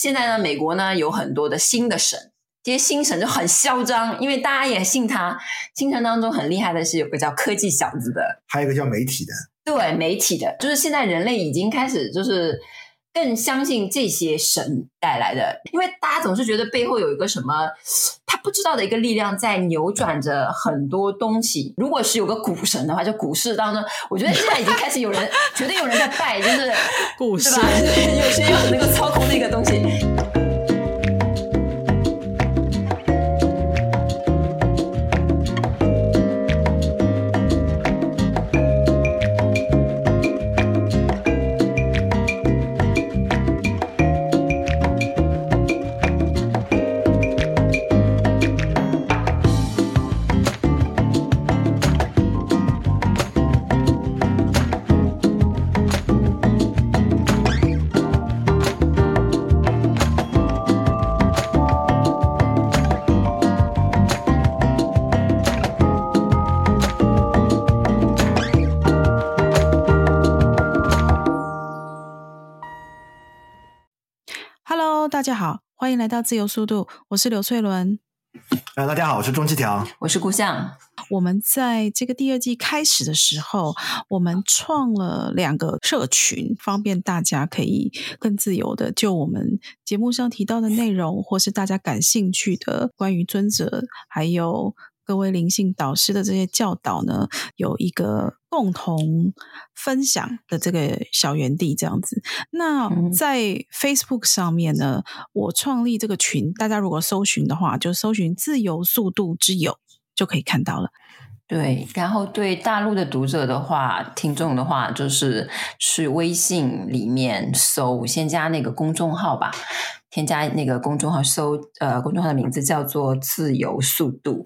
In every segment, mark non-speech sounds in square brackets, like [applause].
现在呢，美国呢有很多的新的神，这些新神就很嚣张，因为大家也信他。新神当中很厉害的是有个叫科技小子的，还有一个叫媒体的。对，媒体的，就是现在人类已经开始就是。更相信这些神带来的，因为大家总是觉得背后有一个什么他不知道的一个力量在扭转着很多东西。如果是有个股神的话，就股市当中，我觉得现在已经开始有人 [laughs] 觉得有人在拜，就是股市，[laughs] 有些有那个操控那个东西。大家好，欢迎来到自由速度，我是刘翠伦。呃，大家好，我是钟七条，我是顾相。我们在这个第二季开始的时候，我们创了两个社群，方便大家可以更自由的就我们节目上提到的内容，或是大家感兴趣的关于尊者，还有。各位灵性导师的这些教导呢，有一个共同分享的这个小园地这样子。那在 Facebook 上面呢，我创立这个群，大家如果搜寻的话，就搜寻“自由速度之友”就可以看到了。对，然后对大陆的读者的话、听众的话，就是去微信里面搜，先加那个公众号吧，添加那个公众号，搜呃，公众号的名字叫做“自由速度”。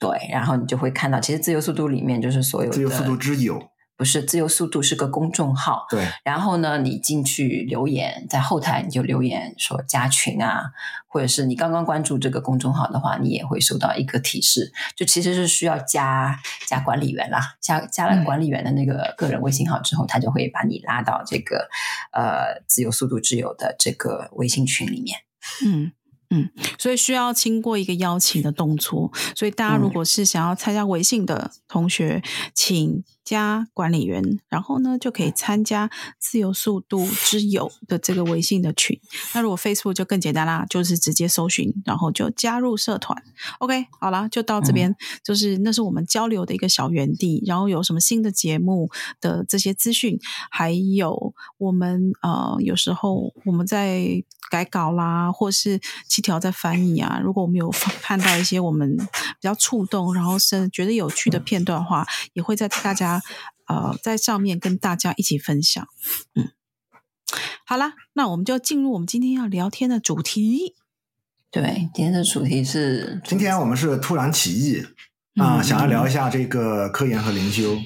对，然后你就会看到，其实自由速度里面就是所有的。自由速度之友，不是自由速度是个公众号。对，然后呢，你进去留言，在后台你就留言说加群啊，或者是你刚刚关注这个公众号的话，你也会收到一个提示，就其实是需要加加管理员啦，加加了管理员的那个个人微信号之后，嗯、他就会把你拉到这个呃自由速度之友的这个微信群里面。嗯。嗯，所以需要经过一个邀请的动作，所以大家如果是想要参加微信的同学，嗯、请加管理员，然后呢就可以参加自由速度之友的这个微信的群。那如果 Facebook 就更简单啦，就是直接搜寻，然后就加入社团。OK，好啦，就到这边，嗯、就是那是我们交流的一个小园地。然后有什么新的节目的这些资讯，还有我们呃有时候我们在。改稿啦，或是七条在翻译啊。如果我们有看到一些我们比较触动，然后是觉得有趣的片段的话，也会在大家呃在上面跟大家一起分享。嗯，好啦，那我们就进入我们今天要聊天的主题。对，今天的主题是，今天我们是突然起意啊、呃，想要聊一下这个科研和灵修。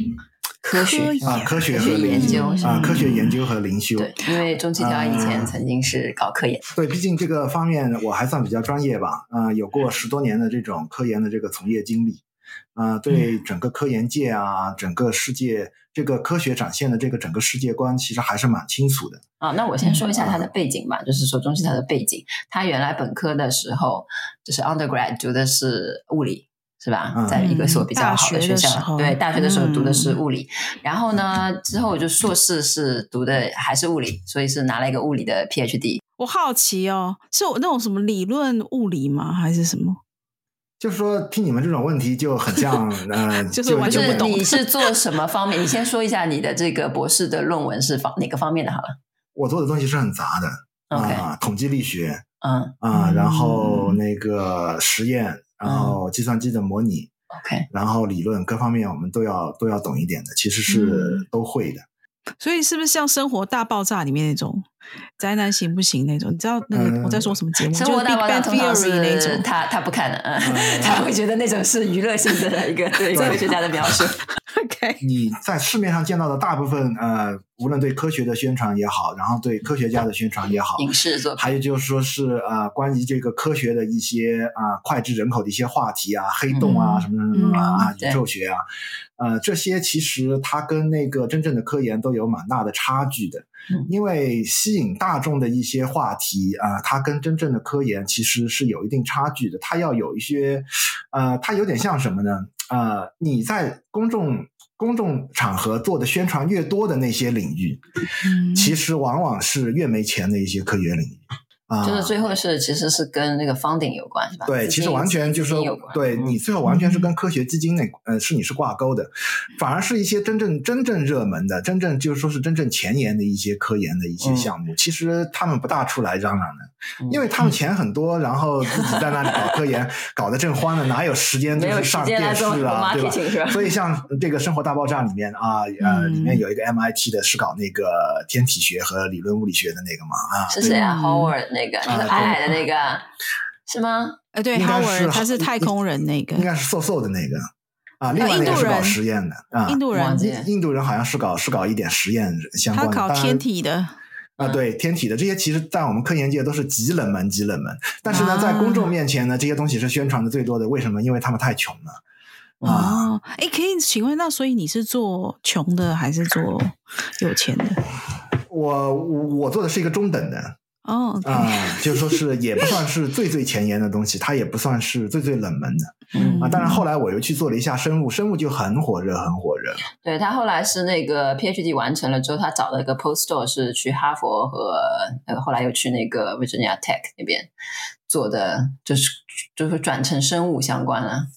科学啊，科学和研究啊，科学研究和灵修。对，因为钟七条以前曾经是搞科研。对，毕竟这个方面我还算比较专业吧。啊，有过十多年的这种科研的这个从业经历。啊，对整个科研界啊，整个世界这个科学展现的这个整个世界观，其实还是蛮清楚的。啊，那我先说一下他的背景吧，就是说中西他的背景，他原来本科的时候就是 undergrad 读的是物理。是吧？在一个所比较好的学校，嗯、对，大学的时候读的是物理，嗯、然后呢，之后就硕士是读的还是物理，所以是拿了一个物理的 PhD。我好奇哦，是我那种什么理论物理吗？还是什么？就是说，听你们这种问题就很像，[laughs] 呃，就是完全不懂。你是做什么方面？[laughs] 你先说一下你的这个博士的论文是方哪个方面的？好了，我做的东西是很杂的啊统计力学，嗯啊，然后那个实验。然后计算机的模拟，OK，然后理论各方面我们都要都要懂一点的，其实是都会的。嗯、所以是不是像《生活大爆炸》里面那种宅男行不行那种？你知道那个我在说什么节目？嗯《生活大爆炸》通常是那种。他他不看的，嗯，[laughs] 他会觉得那种是娱乐性的一个 [laughs] 对。[laughs] 科学家的描述。OK，你在市面上见到的大部分呃，无论对科学的宣传也好，然后对科学家的宣传也好，影视作品，还有就是说是呃，关于这个科学的一些啊、呃，脍炙人口的一些话题啊，黑洞啊，什么什么什么啊，宇宙学啊，呃，这些其实它跟那个真正的科研都有蛮大的差距的。因为吸引大众的一些话题啊、呃，它跟真正的科研其实是有一定差距的。它要有一些，呃，它有点像什么呢？呃，你在公众公众场合做的宣传越多的那些领域，嗯、其实往往是越没钱的一些科学领域。啊，就是最后是其实是跟那个 funding 有关，是吧？对，其实完全就是说，对你最后完全是跟科学基金那呃是你是挂钩的，反而是一些真正真正热门的、真正就是说是真正前沿的一些科研的一些项目，其实他们不大出来嚷嚷的，因为他们钱很多，然后自己在那里搞科研，[laughs] 搞得正欢呢，哪有时间就是上电视啊，对吧？所以像这个《生活大爆炸》里面啊，呃，里面有一个 MIT 的是搞那个天体学和理论物理学的那个嘛，啊，是谁啊？Howard。那个那个矮矮的那个，是吗？呃，对，Howard 他是太空人，那个应该是瘦瘦的那个啊。另外一个是搞实验的啊，印度人，印度人好像是搞是搞一点实验相关的，他搞天体的啊，对，天体的这些其实，在我们科研界都是极冷门、极冷门。但是呢，在公众面前呢，这些东西是宣传的最多的。为什么？因为他们太穷了啊。哎，可以请问，那所以你是做穷的还是做有钱的？我我做的是一个中等的。哦，啊、oh, okay. 呃，就是说是也不算是最最前沿的东西，它也不算是最最冷门的，嗯啊。当然后来我又去做了一下生物，生物就很火热，很火热。对，他后来是那个 PhD 完成了之后，他找了一个 postdoc 是去哈佛和呃，后来又去那个 Virginia Tech 那边做的，就是就是转成生物相关了。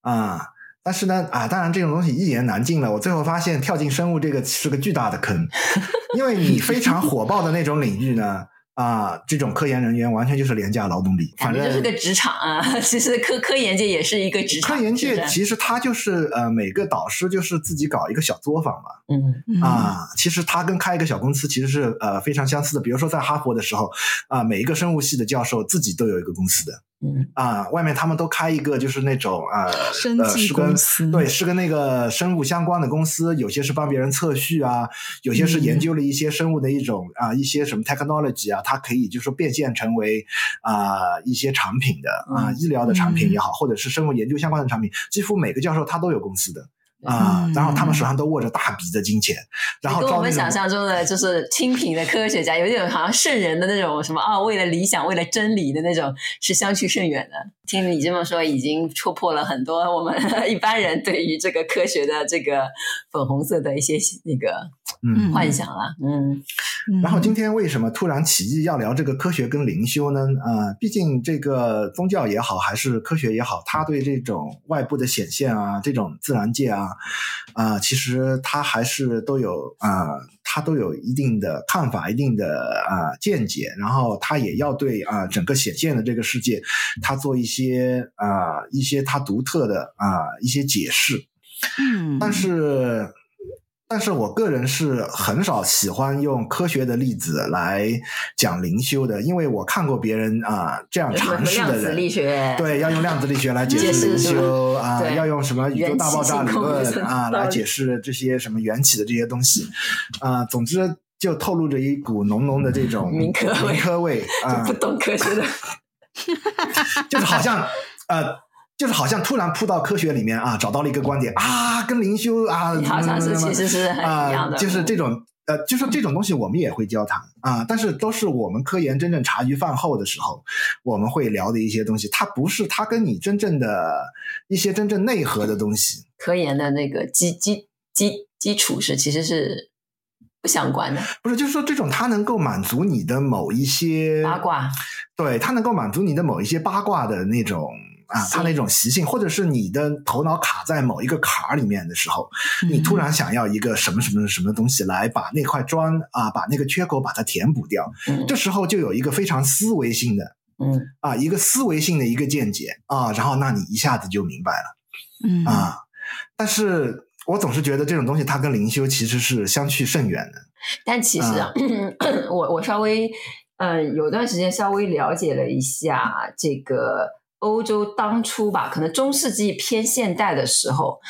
啊，但是呢，啊，当然这种东西一言难尽了。我最后发现跳进生物这个是个巨大的坑，[laughs] 因为你非常火爆的那种领域呢。啊，这种科研人员完全就是廉价劳动力，反正就是个职场啊。[laughs] 其实科科研界也是一个职场。科研界其实他就是呃，每个导师就是自己搞一个小作坊嘛。嗯啊，其实他跟开一个小公司其实是呃非常相似的。比如说在哈佛的时候啊，每一个生物系的教授自己都有一个公司的。嗯啊，外面他们都开一个，就是那种啊，生技公司，呃、对，是跟那个生物相关的公司，有些是帮别人测序啊，有些是研究了一些生物的一种、嗯、啊，一些什么 technology 啊，它可以就是说变现成为啊一些产品的啊，医疗的产品也好，嗯、或者是生物研究相关的产品，几乎每个教授他都有公司的。啊，嗯、然后他们手上都握着大笔的金钱，然后跟我们想象中的就是清贫的科学家，有点好像圣人的那种什么啊，[laughs] 为了理想，为了真理的那种，是相去甚远的。听你这么说，已经戳破了很多我们 [laughs] 一般人对于这个科学的这个粉红色的一些那个嗯幻想了。嗯，嗯然后今天为什么突然起意要聊这个科学跟灵修呢？呃，毕竟这个宗教也好，还是科学也好，它对这种外部的显现啊，这种自然界啊。啊、呃，其实它还是都有啊、呃，他都有一定的看法，一定的啊、呃、见解，然后他也要对啊、呃、整个显现的这个世界，他做一些啊、呃、一些他独特的啊、呃、一些解释，嗯，但是。但是我个人是很少喜欢用科学的例子来讲灵修的，因为我看过别人啊、呃、这样尝试的人，力学对，要用量子力学来解释灵修啊，要用什么宇宙大爆炸理论啊来解释这些什么缘起的这些东西啊、呃，总之就透露着一股浓浓的这种民科味，民科味啊，不懂科学的，[laughs] 就是好像呃。就是好像突然扑到科学里面啊，找到了一个观点啊，跟灵修啊，好像是其实是很一样的，啊、就是这种呃，就是这种东西我们也会交谈啊，但是都是我们科研真正茶余饭后的时候我们会聊的一些东西，它不是它跟你真正的一些真正内核的东西，科研的那个基基基基础是其实是不相关的，不是，就是说这种它能够满足你的某一些八卦，对，它能够满足你的某一些八卦的那种。啊，他那种习性，或者是你的头脑卡在某一个坎儿里面的时候，嗯、你突然想要一个什么什么什么东西来把那块砖啊，把那个缺口把它填补掉，嗯、这时候就有一个非常思维性的，嗯啊，一个思维性的一个见解啊，然后那你一下子就明白了，嗯啊，但是我总是觉得这种东西它跟灵修其实是相去甚远的。但其实啊，啊 [coughs] 我我稍微嗯、呃、有段时间稍微了解了一下这个。欧洲当初吧，可能中世纪偏现代的时候，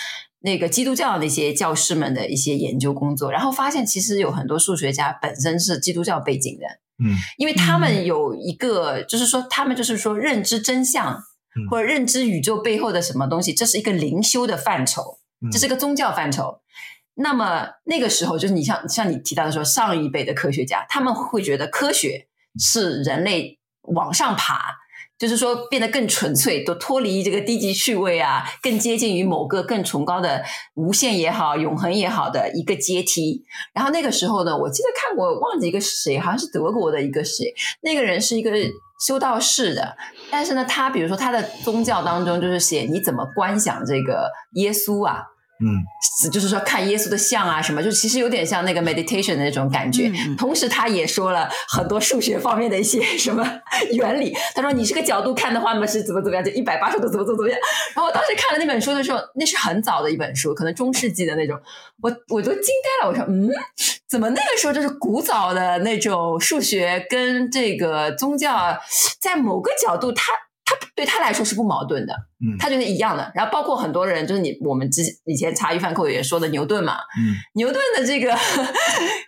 那个基督教那些教师们的一些研究工作，然后发现其实有很多数学家本身是基督教背景的，嗯，因为他们有一个，就是说他们就是说认知真相，或者认知宇宙背后的什么东西，这是一个灵修的范畴，这是一个宗教范畴。那么那个时候，就是你像像你提到的说，上一辈的科学家，他们会觉得科学是人类往上爬，就是说变得更纯粹，都脱离这个低级趣味啊，更接近于某个更崇高的无限也好、永恒也好的一个阶梯。然后那个时候呢，我记得看过，忘记一个谁，好像是德国的一个谁，那个人是一个修道士的，但是呢，他比如说他的宗教当中就是写你怎么观想这个耶稣啊。嗯，就是说看耶稣的像啊，什么就其实有点像那个 meditation 的那种感觉。嗯、同时，他也说了很多数学方面的一些什么 [laughs] 原理。他说，你这个角度看的话，那么是怎么怎么样，就一百八十度怎么怎么怎么样。然后我当时看了那本书的时候，那是很早的一本书，可能中世纪的那种。我我都惊呆了，我说，嗯，怎么那个时候就是古早的那种数学跟这个宗教在某个角度它。他对他来说是不矛盾的，嗯，他觉得一样的。然后包括很多人，就是你我们之以前茶余饭后也说的牛顿嘛，嗯，牛顿的这个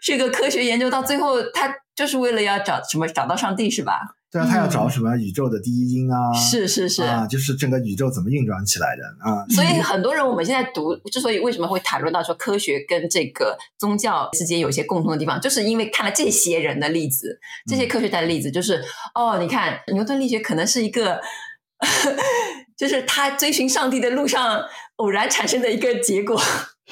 这个科学研究到最后，他就是为了要找什么找到上帝是吧？对啊，他要找什么宇宙的第一因啊？是是是啊，就是整个宇宙怎么运转起来的啊？所以很多人我们现在读，之所以为什么会谈论到说科学跟这个宗教之间有一些共同的地方，就是因为看了这些人的例子，这些科学家的例子，就是哦，你看牛顿力学可能是一个，[laughs] 就是他追寻上帝的路上偶然产生的一个结果。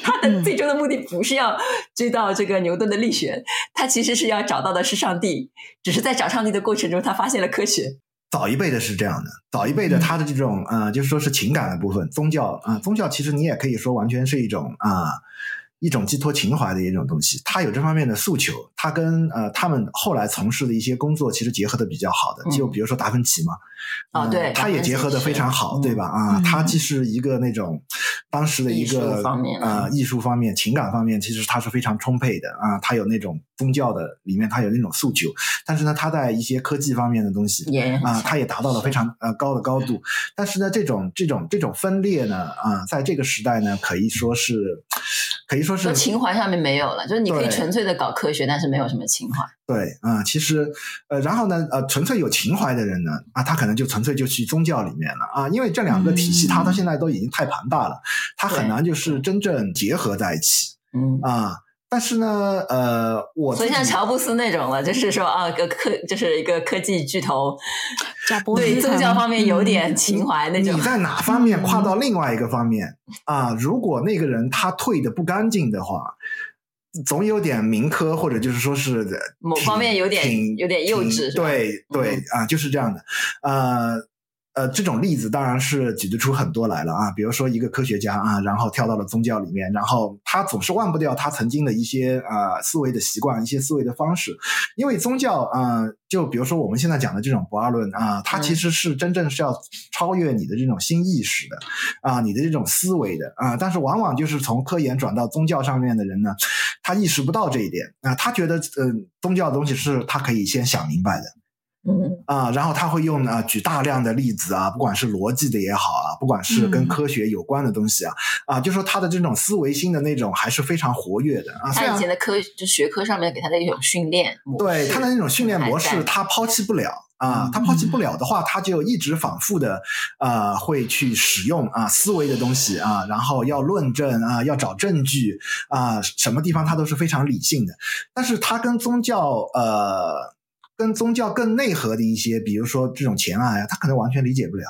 他的最终的目的不是要追到这个牛顿的力学，他其实是要找到的是上帝，只是在找上帝的过程中，他发现了科学。早一辈的是这样的，早一辈的他的这种啊、就是说是情感的部分，宗教啊、呃，宗教其实你也可以说完全是一种啊。呃一种寄托情怀的一种东西，他有这方面的诉求，他跟呃他们后来从事的一些工作其实结合的比较好的，就比如说达芬奇嘛，啊、嗯、对，他也结合的非常好，对吧？啊，他既是一个那种当时的一个方面呃艺术方面、情感方面，其实他是非常充沛的啊，他有那种宗教的里面他有那种诉求，但是呢，他在一些科技方面的东西啊，他也达到了非常呃高的高度，但是呢，这种这种这种分裂呢啊，在这个时代呢，可以说是。可以说是情怀上面没有了，就是你可以纯粹的搞科学，但是没有什么情怀。对啊、呃，其实呃，然后呢，呃，纯粹有情怀的人呢，啊，他可能就纯粹就去宗教里面了啊，因为这两个体系，它到现在都已经太庞大了，它很难就是真正结合在一起。嗯啊。但是呢，呃，我所以像乔布斯那种了，就是说啊，个科就是一个科技巨头，[laughs] 对宗教方面有点情怀那种。你在哪方面跨到另外一个方面啊？如果那个人他退的不干净的话，总有点民科，或者就是说是某方面有点有点幼稚。对对啊，就是这样的，呃。呃，这种例子当然是举得出很多来了啊，比如说一个科学家啊，然后跳到了宗教里面，然后他总是忘不掉他曾经的一些呃思维的习惯，一些思维的方式，因为宗教啊、呃，就比如说我们现在讲的这种不二论啊，它其实是真正是要超越你的这种新意识的啊，你的这种思维的啊，但是往往就是从科研转到宗教上面的人呢，他意识不到这一点啊，他觉得呃宗教的东西是他可以先想明白的。嗯啊，然后他会用啊举大量的例子啊，不管是逻辑的也好啊，不管是跟科学有关的东西啊，嗯、啊，就说他的这种思维性的那种还是非常活跃的啊。他以前的科就学科上面给他的一种训练模式，对他的那种训练模式，他抛弃不了啊，他抛弃不了的话，他就一直反复的啊会去使用啊思维的东西啊，然后要论证啊，要找证据啊，什么地方他都是非常理性的，但是他跟宗教呃。跟宗教更内核的一些，比如说这种前爱啊，他可能完全理解不了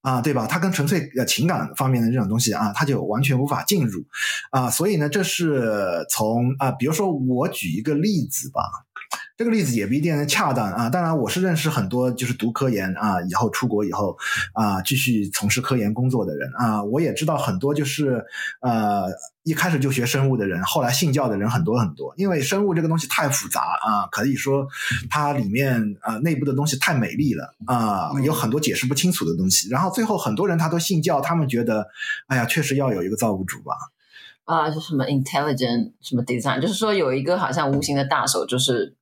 啊，对吧？他跟纯粹呃情感方面的这种东西啊，他就完全无法进入啊。所以呢，这是从啊，比如说我举一个例子吧。这个例子也不一定恰当啊。当然，我是认识很多就是读科研啊，以后出国以后啊，继续从事科研工作的人啊。我也知道很多就是呃一开始就学生物的人，后来信教的人很多很多。因为生物这个东西太复杂啊，可以说它里面啊内部的东西太美丽了啊，有很多解释不清楚的东西。然后最后很多人他都信教，他们觉得哎呀，确实要有一个造物主吧。啊，就什么 intelligent 什么 design，就是说有一个好像无形的大手，就是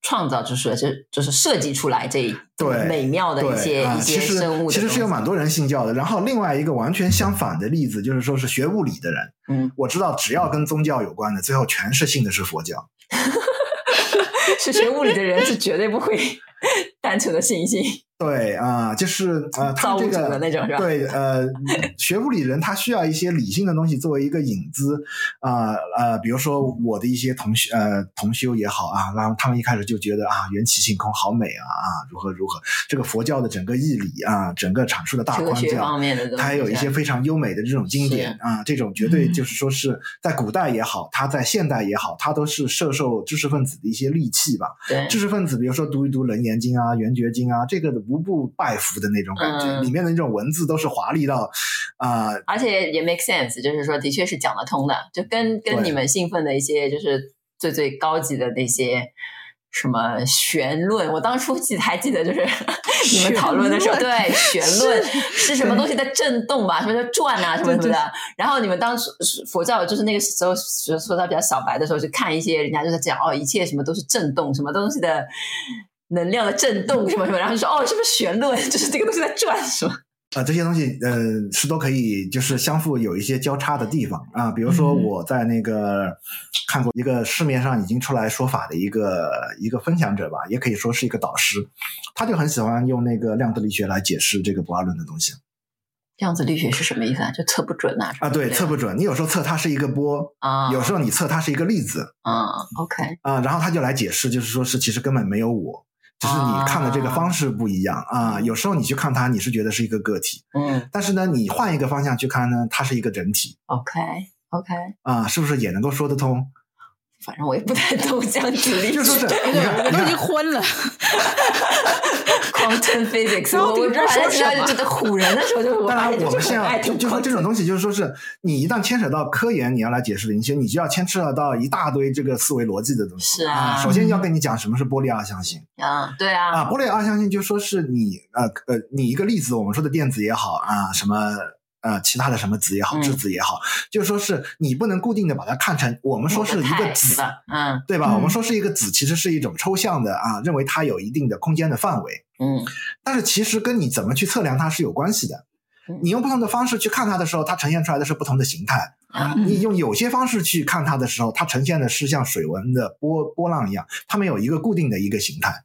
创造，就是就就是设计出来这一对美妙的一些一些生物。其实其实是有蛮多人信教的。然后另外一个完全相反的例子，就是说是学物理的人，嗯，我知道只要跟宗教有关的，最后全是信的是佛教。[laughs] 是学物理的人是绝对不会单纯的信心。[laughs] 对啊、呃，就是呃，他这个那种是吧？对，呃，学物理人他需要一些理性的东西作为一个引子啊呃，呃，比如说我的一些同学呃同修也好啊，然后他们一开始就觉得啊，缘起性空好美啊啊，如何如何，这个佛教的整个义理啊，整个阐述的大框架，它还有一些非常优美的这种经典啊，这种绝对就是说是在古代也好，它在现代也好，它都是摄受知识分子的一些利器吧。对，知识分子比如说读一读《楞严经》啊，《圆觉经》啊，这个的。无不拜服的那种感觉，嗯、里面的那种文字都是华丽到啊，呃、而且也 make sense，就是说的确是讲得通的，就跟跟你们兴奋的一些就是最最高级的那些什么玄论，我当初记得还记得就是 [laughs] 你们讨论的时候，对玄论是。什么东西在震动吧，什么叫转啊什么什么的，然后你们当初佛教就是那个时候说说他比较小白的时候，就看一些人家就是讲哦，一切什么都是震动，什么东西的。能量的震动什么什么，然后就说哦，是不是旋轮？就是这个东西在转，是吧？啊、呃，这些东西，呃，是都可以，就是相互有一些交叉的地方啊。比如说，我在那个、嗯、看过一个市面上已经出来说法的一个一个分享者吧，也可以说是一个导师，他就很喜欢用那个量子力学来解释这个不二论的东西。量子力学是什么意思啊？就测不准啊？啊，对，测不准。你有时候测它是一个波啊，有时候你测它是一个粒子啊。OK 啊，然后他就来解释，就是说是其实根本没有我。只是你看的这个方式不一样啊，啊，有时候你去看它，你是觉得是一个个体，嗯，但是呢，你换一个方向去看呢，它是一个整体。OK，OK，okay, okay 啊，是不是也能够说得通？反正我也不太懂量子力学，就说是，我都已经昏了。[laughs] Quantum physics，[laughs] 我我说实在就觉得唬人的时候，就当然我们现在就就说这种东西，就是说是你一旦牵扯到科研，你要来解释灵修，你就要牵扯到一大堆这个思维逻辑的东西。是啊，首先要跟你讲什么是波粒二象性。啊，对啊。啊，波粒二象性就说是你呃呃，你一个粒子，我们说的电子也好啊，什么。呃，其他的什么子也好，质子也好，嗯、就是说是你不能固定的把它看成我们说是一个子，嗯，对吧？嗯、我们说是一个子，其实是一种抽象的啊，认为它有一定的空间的范围，嗯，但是其实跟你怎么去测量它是有关系的。你用不同的方式去看它的时候，它呈现出来的是不同的形态。嗯、你用有些方式去看它的时候，它呈现的是像水纹的波波浪一样，它没有一个固定的一个形态。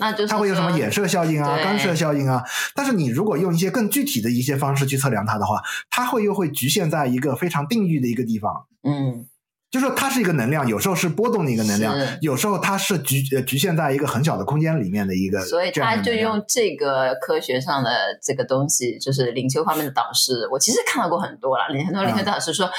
那就是它会有什么衍射效应啊、干涉效应啊？但是你如果用一些更具体的一些方式去测量它的话，它会又会局限在一个非常定域的一个地方。嗯，就是说它是一个能量，有时候是波动的一个能量，有时候它是局呃局限在一个很小的空间里面的一个。所以他就用这个科学上的这个东西，就是灵修方面的导师，我其实看到过很多了，很多灵修导师说。嗯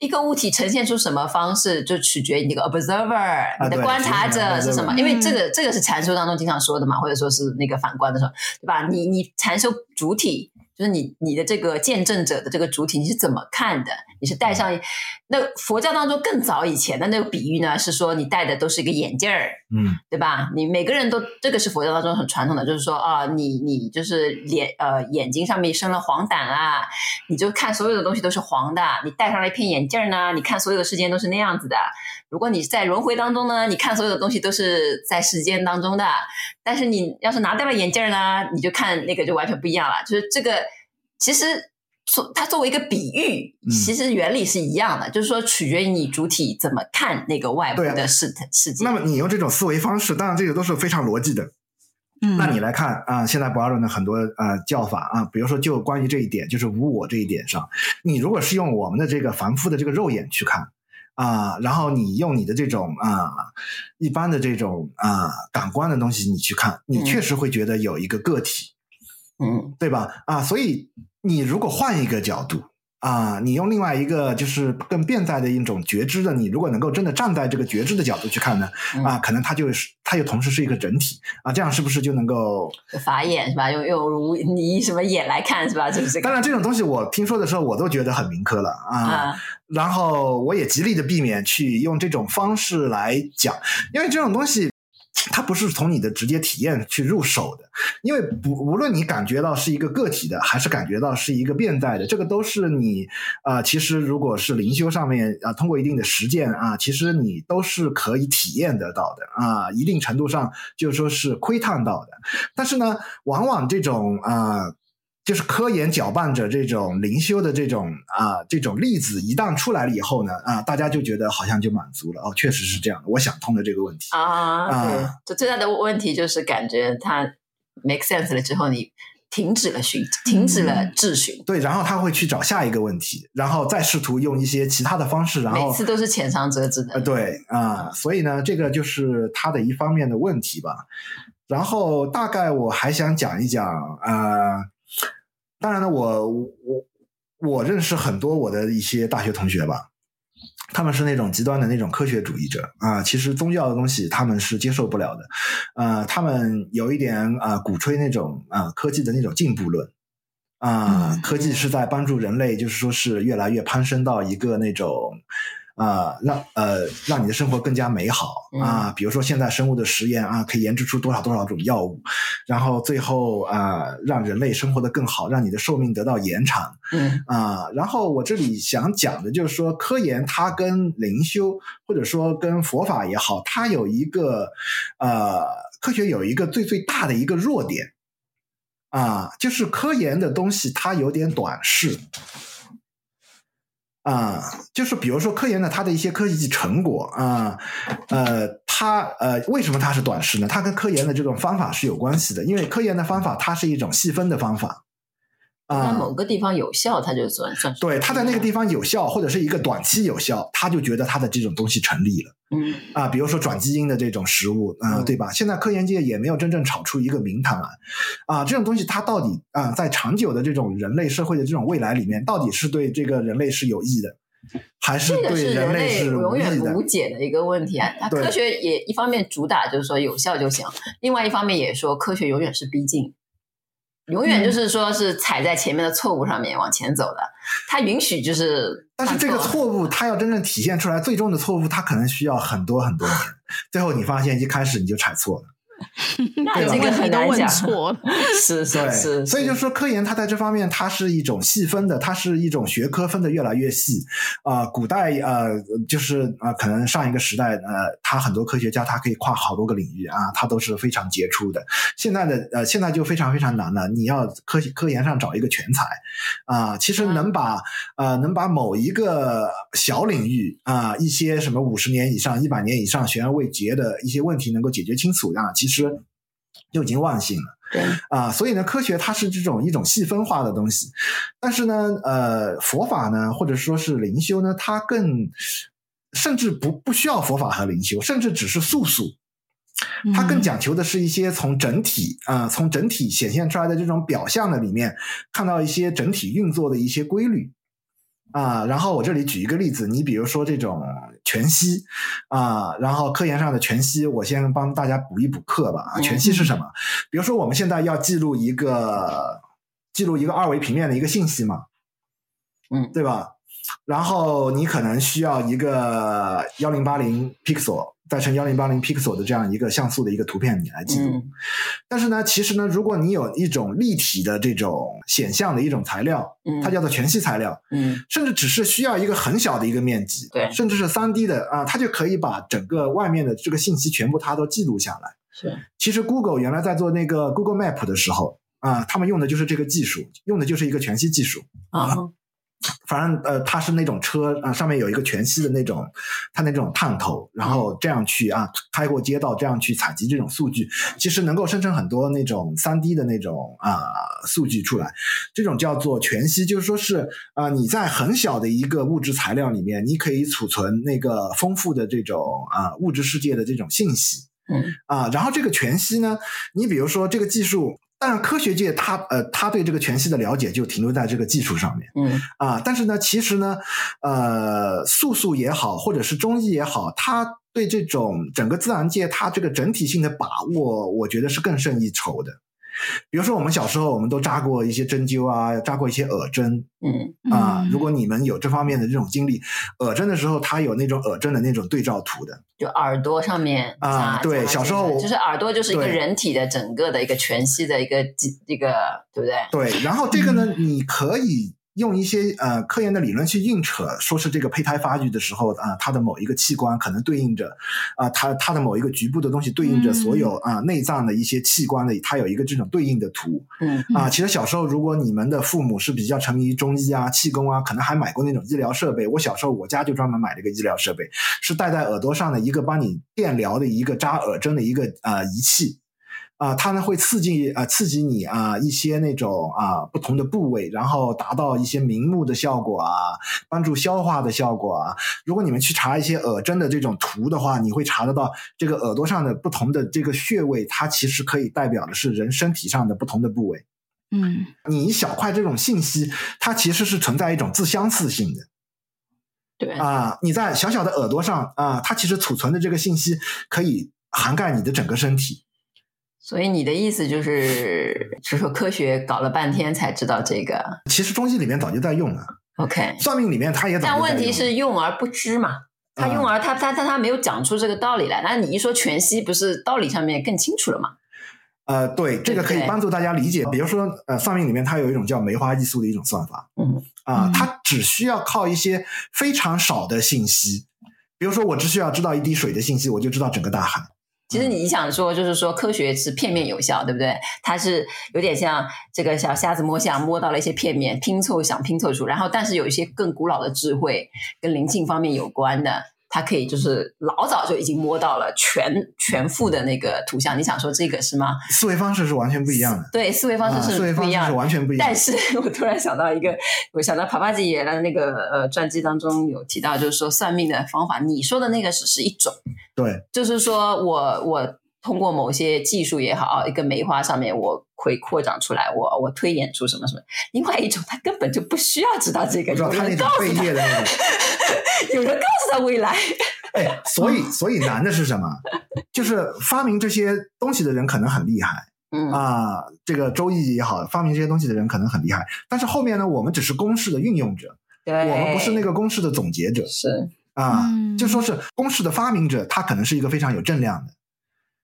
一个物体呈现出什么方式，就取决于你这个 observer，你的观察者是什么？因为这个这个是禅修当中经常说的嘛，或者说是那个反观的时候，对吧？你你禅修主体。就是你你的这个见证者的这个主体，你是怎么看的？你是戴上那佛教当中更早以前的那个比喻呢？是说你戴的都是一个眼镜儿，嗯，对吧？你每个人都这个是佛教当中很传统的，就是说啊，你你就是脸呃眼睛上面生了黄疸啊，你就看所有的东西都是黄的。你戴上了一片眼镜呢，你看所有的世界都是那样子的。如果你在轮回当中呢，你看所有的东西都是在时间当中的。但是你要是拿掉了眼镜呢，你就看那个就完全不一样了。就是这个。其实作它作为一个比喻，其实原理是一样的，嗯、就是说取决于你主体怎么看那个外部的世世界。那么你用这种思维方式，当然这个都是非常逻辑的。嗯，那你来看啊，现在不二论的很多呃叫法啊，比如说就关于这一点，就是无我这一点上，你如果是用我们的这个凡夫的这个肉眼去看啊，然后你用你的这种啊一般的这种啊感官的东西你去看，你确实会觉得有一个个体，嗯，对吧？啊，所以。你如果换一个角度啊，你用另外一个就是更变态的一种觉知的，你如果能够真的站在这个觉知的角度去看呢，嗯、啊，可能它就是它又同时是一个整体啊，这样是不是就能够法眼是吧？用用如你什么眼来看是吧？就是当然这种东西我听说的时候我都觉得很民科了啊，啊然后我也极力的避免去用这种方式来讲，因为这种东西。它不是从你的直接体验去入手的，因为不无论你感觉到是一个个体的，还是感觉到是一个变在的，这个都是你啊、其实如果是灵修上面啊、通过一定的实践啊，其实你都是可以体验得到的啊，一定程度上就是说是窥探到的。但是呢，往往这种啊。就是科研搅拌着这种灵修的这种啊，这种例子一旦出来了以后呢，啊，大家就觉得好像就满足了哦，确实是这样的，我想通了这个问题啊。对，就最大的问题就是感觉它 make sense 了之后，你停止了寻，停止了质询。对，然后他会去找下一个问题，然后再试图用一些其他的方式，然后每次都是浅尝辄止的。呃，对啊、呃，所以呢，这个就是他的一方面的问题吧。然后大概我还想讲一讲，呃，当然了，我我我认识很多我的一些大学同学吧。他们是那种极端的那种科学主义者啊，其实宗教的东西他们是接受不了的，呃，他们有一点啊，鼓吹那种啊科技的那种进步论啊，科技是在帮助人类，就是说是越来越攀升到一个那种。啊、呃，让呃让你的生活更加美好啊、呃！比如说现在生物的实验啊，可以研制出多少多少种药物，然后最后啊、呃，让人类生活的更好，让你的寿命得到延长。嗯啊、呃，然后我这里想讲的就是说，科研它跟灵修或者说跟佛法也好，它有一个呃，科学有一个最最大的一个弱点啊、呃，就是科研的东西它有点短视。啊、就是比如说科研的它的一些科技成果啊，呃，它呃，为什么它是短视呢？它跟科研的这种方法是有关系的，因为科研的方法它是一种细分的方法。啊，某个地方有效，它就算算是对，它在那个地方有效，或者是一个短期有效，他就觉得他的这种东西成立了。嗯啊，比如说转基因的这种食物，啊、呃，对吧？现在科研界也没有真正炒出一个名堂来。啊，这种东西它到底啊，在长久的这种人类社会的这种未来里面，到底是对这个人类是有益的，还是对人类是永远无解的一个问题啊！它科学也一方面主打就是说有效就行，另外一方面也说科学永远是逼近。永远就是说，是踩在前面的错误上面往前走的。他允许就是，但是这个错误，他要真正体现出来，最终的错误，他可能需要很多很多年。最后你发现，一开始你就踩错了。[laughs] 那这个很难讲，[laughs] 是是是，所以就是说，科研它在这方面，它是一种细分的，它是一种学科分的越来越细啊、呃。古代呃，就是啊、呃，可能上一个时代呃，他很多科学家他可以跨好多个领域啊，他都是非常杰出的。现在的呃，现在就非常非常难了。你要科科研上找一个全才啊、呃，其实能把呃能把某一个小领域啊、呃，一些什么五十年以上、一百年以上悬而未决的一些问题能够解决清楚啊，其实。其实就已经万幸了，对啊，所以呢，科学它是这种一种细分化的东西，但是呢，呃，佛法呢，或者说是灵修呢，它更甚至不不需要佛法和灵修，甚至只是素素，它更讲求的是一些从整体啊、呃，从整体显现出来的这种表象的里面，看到一些整体运作的一些规律。啊，然后我这里举一个例子，你比如说这种全息啊，然后科研上的全息，我先帮大家补一补课吧。啊，全息是什么？比如说我们现在要记录一个记录一个二维平面的一个信息嘛，嗯，对吧？然后你可能需要一个幺零八零 pixel。再乘幺零八零 pixel 的这样一个像素的一个图片，你来记录。嗯、但是呢，其实呢，如果你有一种立体的这种显像的一种材料，嗯、它叫做全息材料，嗯，甚至只是需要一个很小的一个面积，对，甚至是三 D 的啊，它就可以把整个外面的这个信息全部它都记录下来。是，其实 Google 原来在做那个 Google Map 的时候啊，他们用的就是这个技术，用的就是一个全息技术啊。反正呃，它是那种车啊，上面有一个全息的那种，它那种探头，然后这样去啊，开过街道，这样去采集这种数据，其实能够生成很多那种三 D 的那种啊数据出来。这种叫做全息，就是说是啊，你在很小的一个物质材料里面，你可以储存那个丰富的这种啊物质世界的这种信息。嗯啊，然后这个全息呢，你比如说这个技术。但是科学界他呃，他对这个全息的了解就停留在这个技术上面，嗯啊，但是呢，其实呢，呃，素素也好，或者是中医也好，他对这种整个自然界它这个整体性的把握，我觉得是更胜一筹的。比如说，我们小时候我们都扎过一些针灸啊，扎过一些耳针，嗯啊，如果你们有这方面的这种经历，耳针的时候，它有那种耳针的那种对照图的，就耳朵上面啊，对，小时候就是耳朵就是一个人体的整个的一个全息的一个一个，对不对？对，然后这个呢，你可以。用一些呃科研的理论去硬扯，说是这个胚胎发育的时候啊、呃，它的某一个器官可能对应着啊、呃，它它的某一个局部的东西对应着所有啊、呃、内脏的一些器官的，它有一个这种对应的图。嗯啊、呃，其实小时候如果你们的父母是比较沉迷于中医啊、气功啊，可能还买过那种医疗设备。我小时候我家就专门买了一个医疗设备，是戴在耳朵上的一个帮你电疗的一个扎耳针的一个呃仪器。啊，它呢会刺激啊、呃，刺激你啊一些那种啊不同的部位，然后达到一些明目的效果啊，帮助消化的效果啊。如果你们去查一些耳针的这种图的话，你会查得到这个耳朵上的不同的这个穴位，它其实可以代表的是人身体上的不同的部位。嗯，你一小块这种信息，它其实是存在一种自相似性的。对啊，你在小小的耳朵上啊，它其实储存的这个信息可以涵盖你的整个身体。所以你的意思就是，是说科学搞了半天才知道这个？其实中医里面早就在用了。OK，算命里面他也。但问题是用而不知嘛，他用而他他他他没有讲出这个道理来。那你一说全息，不是道理上面更清楚了吗？呃，对，这个可以帮助大家理解。比如说，呃，算命里面它有一种叫梅花易数的一种算法。嗯啊，它只需要靠一些非常少的信息，比如说我只需要知道一滴水的信息，我就知道整个大海。其实你想说，就是说科学是片面有效，对不对？它是有点像这个小瞎子摸象，摸到了一些片面，拼凑想拼凑出，然后但是有一些更古老的智慧跟灵性方面有关的。它可以就是老早就已经摸到了全全副的那个图像，你想说这个是吗？思维方式是完全不一样的。对，思维方式是不一样，啊、是完全不一样。但是我突然想到一个，我想到帕帕吉爷的那个呃传记当中有提到，就是说算命的方法，你说的那个只是一种。对，就是说我我通过某些技术也好，一个梅花上面我会扩展出来，我我推演出什么什么。另外一种，他根本就不需要知道这个，知道他那种背业的那种。[laughs] 有人告诉他未来，[laughs] 哎，所以所以难的是什么？就是发明这些东西的人可能很厉害，嗯啊，这个周易也好，发明这些东西的人可能很厉害，但是后面呢，我们只是公式的运用者，对，我们不是那个公式的总结者，是啊，嗯、就说是公式的发明者，他可能是一个非常有正量的。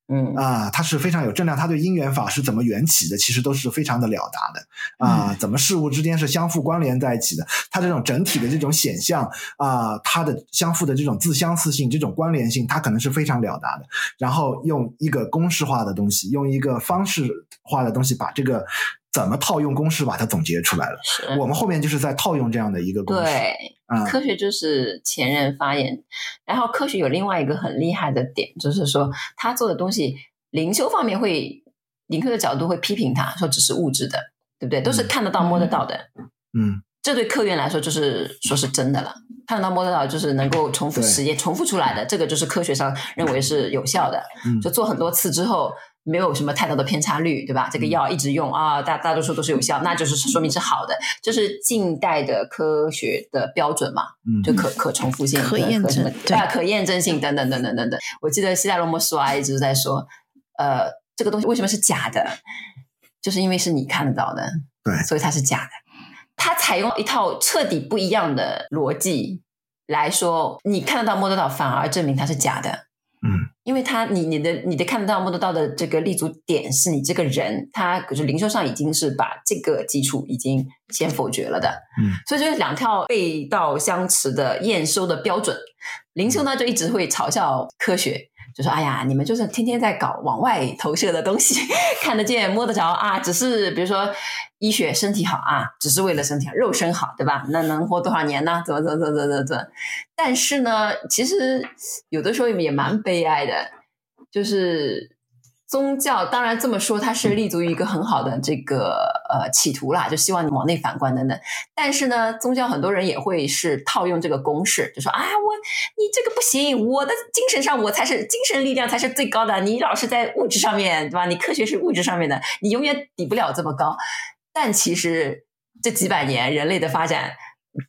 嗯啊，它是非常有正量，它对因缘法是怎么缘起的，其实都是非常的了达的啊。嗯、怎么事物之间是相互关联在一起的？它这种整体的这种显象啊，它的相互的这种自相似性、这种关联性，它可能是非常了达的。然后用一个公式化的东西，用一个方式化的东西，把这个怎么套用公式把它总结出来了。是我们后面就是在套用这样的一个公式。对。嗯、科学就是前人发言，然后科学有另外一个很厉害的点，就是说他做的东西，灵修方面会，灵修的角度会批评他，说只是物质的，对不对？都是看得到、摸得到的。嗯，这对科研来说就是说是真的了，看得到、摸得到，就是能够重复实验、重复出来的，这个就是科学上认为是有效的。嗯，就做很多次之后。没有什么太大的偏差率，对吧？这个药一直用啊，大大多数都是有效，那就是说明是好的，这是近代的科学的标准嘛？嗯，就可可重复性、可验证对啊，可验证性等等等等等等。我记得西代罗摩斯娃一直在说，呃，这个东西为什么是假的？就是因为是你看得到的，对，所以它是假的。它采用一套彻底不一样的逻辑来说，你看得到摸得到，反而证明它是假的。嗯，因为他你你的你的看得到摸得到的这个立足点是你这个人，他可是零售上已经是把这个基础已经先否决了的，嗯，所以就是两套背道相驰的验收的标准，零售呢就一直会嘲笑科学。就说：“哎呀，你们就是天天在搞往外投射的东西，[laughs] 看得见摸得着啊！只是比如说医学身体好啊，只是为了身体好，肉身好，对吧？那能活多少年呢？怎么怎么怎么怎么怎么？但是呢，其实有的时候也蛮悲哀的，就是。”宗教当然这么说，它是立足于一个很好的这个呃企图啦，就希望你往内反观等等。但是呢，宗教很多人也会是套用这个公式，就说啊，我你这个不行，我的精神上我才是精神力量才是最高的，你老是在物质上面，对吧？你科学是物质上面的，你永远抵不了这么高。但其实这几百年人类的发展，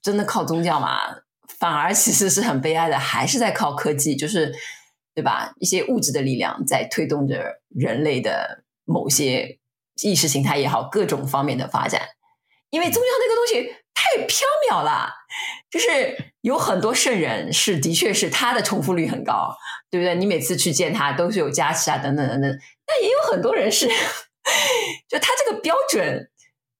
真的靠宗教吗？反而其实是很悲哀的，还是在靠科技，就是。对吧？一些物质的力量在推动着人类的某些意识形态也好，各种方面的发展。因为宗教那个东西太缥缈了，就是有很多圣人是的确是他的重复率很高，对不对？你每次去见他都是有加持啊，等等等等。但也有很多人是，就他这个标准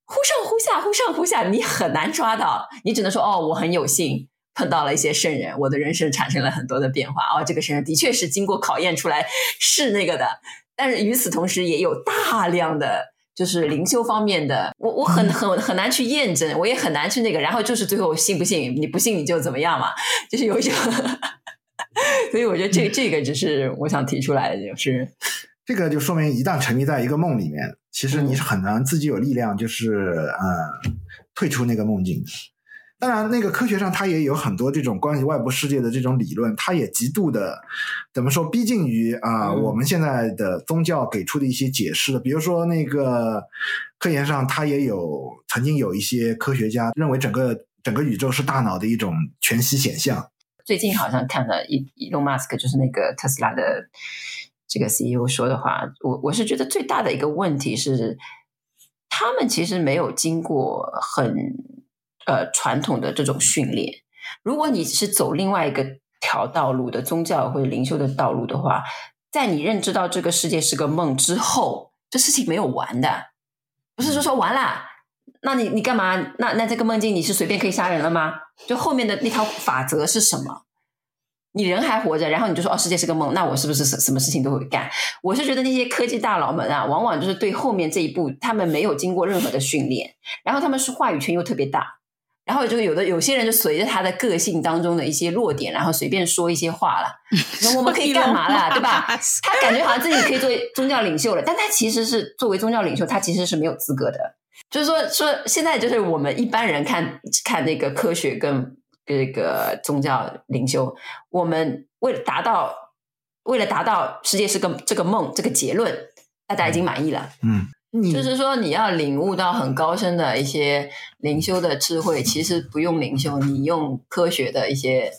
忽上忽下，忽上忽下，你很难抓到。你只能说哦，我很有幸。碰到了一些圣人，我的人生产生了很多的变化。哦，这个圣人的确是经过考验出来是那个的，但是与此同时也有大量的就是灵修方面的，我我很很很难去验证，我也很难去那个，然后就是最后信不信，你不信你就怎么样嘛，就是有一种，[laughs] 所以我觉得这这个只是我想提出来的，就是这个就说明一旦沉迷在一个梦里面，其实你是很难自己有力量，就是呃退出那个梦境的。当然，那个科学上它也有很多这种关于外部世界的这种理论，它也极度的怎么说逼近于啊、呃嗯、我们现在的宗教给出的一些解释的。比如说那个科研上，它也有曾经有一些科学家认为整个整个宇宙是大脑的一种全息显像。最近好像看了伊伊隆马斯克，就是那个特斯拉的这个 CEO 说的话，我我是觉得最大的一个问题是，他们其实没有经过很。呃，传统的这种训练，如果你是走另外一个条道路的宗教或者灵修的道路的话，在你认知到这个世界是个梦之后，这事情没有完的，不是说说完了，那你你干嘛？那那这个梦境你是随便可以杀人了吗？就后面的那条法则是什么？你人还活着，然后你就说哦，世界是个梦，那我是不是什什么事情都会干？我是觉得那些科技大佬们啊，往往就是对后面这一步，他们没有经过任何的训练，然后他们是话语权又特别大。然后就有的有些人就随着他的个性当中的一些弱点，然后随便说一些话了。[laughs] 我们可以干嘛啦，对吧？[laughs] 他感觉好像自己可以做宗教领袖了，但他其实是作为宗教领袖，他其实是没有资格的。就是说，说现在就是我们一般人看看那个科学跟这个宗教领袖，我们为了达到为了达到世界是个这个梦这个结论，大家已经满意了。嗯。就是说，你要领悟到很高深的一些灵修的智慧，其实不用灵修，你用科学的一些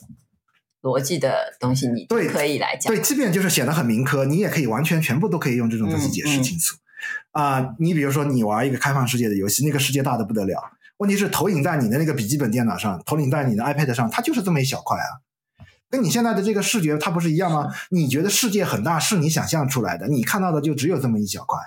逻辑的东西，你对可以来讲。对，即便就是显得很民科，你也可以完全全部都可以用这种东西解释清楚。啊、嗯嗯呃，你比如说，你玩一个开放世界的游戏，那个世界大的不得了，问题是投影在你的那个笔记本电脑上，投影在你的 iPad 上，它就是这么一小块啊。跟你现在的这个视觉，它不是一样吗？你觉得世界很大，是你想象出来的，你看到的就只有这么一小块。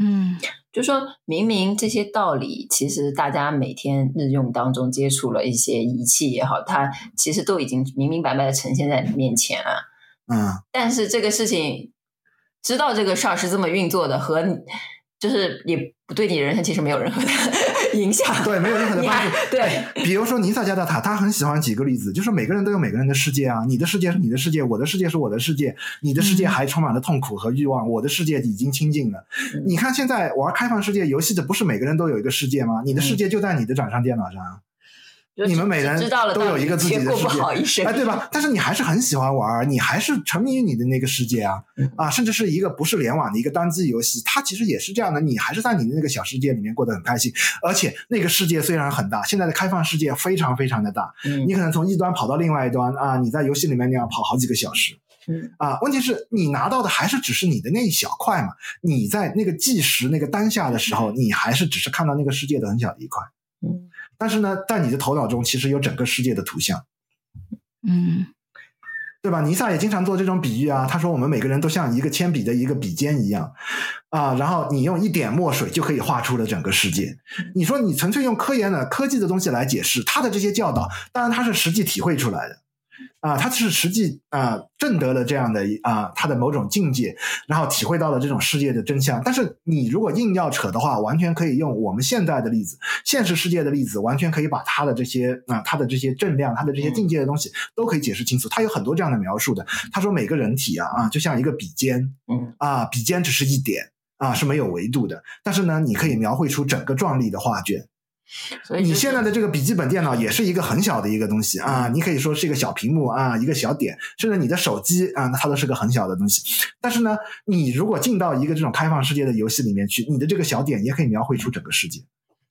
嗯，就说明明这些道理，其实大家每天日用当中接触了一些仪器也好，它其实都已经明明白白的呈现在你面前了。嗯，但是这个事情，知道这个事儿是这么运作的，和就是也不对你人生其实没有任何的。影响 [laughs] 对，没有任何的帮助。对，比如说尼萨加德塔，他很喜欢举个例子，就是每个人都有每个人的世界啊。你的世界是你的世界，我的世界是我的世界。你的世界还充满了痛苦和欲望，我的世界已经清净了。嗯。你看，现在玩开放世界游戏的，不是每个人都有一个世界吗？你的世界就在你的掌上电脑上。你们每人都有一个自己的世界，哎，对吧？但是你还是很喜欢玩，你还是沉迷于你的那个世界啊，啊，甚至是一个不是联网的一个单机游戏，它其实也是这样的，你还是在你的那个小世界里面过得很开心。而且那个世界虽然很大，现在的开放世界非常非常的大，你可能从一端跑到另外一端啊，你在游戏里面那样跑好几个小时，啊，问题是你拿到的还是只是你的那一小块嘛？你在那个计时那个当下的时候，你还是只是看到那个世界的很小的一块，嗯。但是呢，在你的头脑中其实有整个世界的图像，嗯，对吧？尼萨也经常做这种比喻啊。他说，我们每个人都像一个铅笔的一个笔尖一样啊，然后你用一点墨水就可以画出了整个世界。你说你纯粹用科研的科技的东西来解释他的这些教导，当然他是实际体会出来的。啊，他是实际啊，证得了这样的啊，他的某种境界，然后体会到了这种世界的真相。但是你如果硬要扯的话，完全可以用我们现在的例子，现实世界的例子，完全可以把他的这些啊，他的这些正量，他的这些境界的东西都可以解释清楚。他有很多这样的描述的。他说每个人体啊啊，就像一个笔尖，嗯啊，笔尖只是一点啊，是没有维度的。但是呢，你可以描绘出整个壮丽的画卷。[laughs] 所以你现在的这个笔记本电脑也是一个很小的一个东西啊，你可以说是一个小屏幕啊，一个小点，甚至你的手机啊，它都是个很小的东西。但是呢，你如果进到一个这种开放世界的游戏里面去，你的这个小点也可以描绘出整个世界。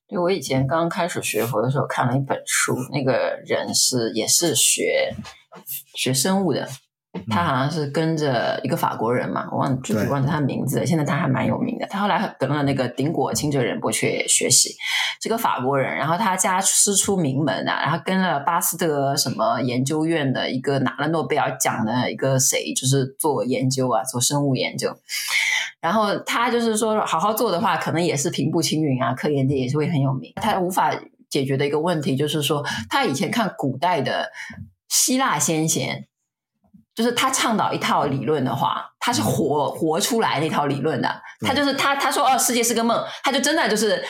对，我以前刚开始学佛的时候看了一本书，那个人是也是学学生物的。他好像是跟着一个法国人嘛，我忘具体忘记他的名字。现在他还蛮有名的。他后来跟了那个顶果清哲仁波切学习，这个法国人。然后他家师出名门啊，然后跟了巴斯德什么研究院的一个拿了诺贝尔奖的一个谁，就是做研究啊，做生物研究。然后他就是说，好好做的话，可能也是平步青云啊，科研界也是会很有名。他无法解决的一个问题就是说，他以前看古代的希腊先贤。就是他倡导一套理论的话，他是活活出来那套理论的。他就是他他说哦，世界是个梦，他就真的就是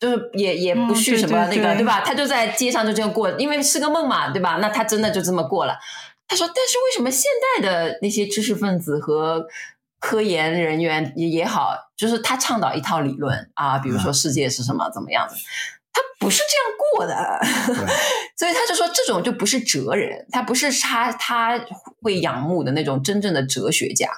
就是也也不去什么那个、嗯、对，对，对，对吧？他就在街上就这样过，因为是个梦嘛，对吧？那他真的就这么过了。他说，但是为什么现代的那些知识分子和科研人员也也好，就是他倡导一套理论啊，比如说世界是什么、嗯、怎么样子，他不是这样过的，所以他就说这种就不是哲人，他不是他他会仰慕的那种真正的哲学家。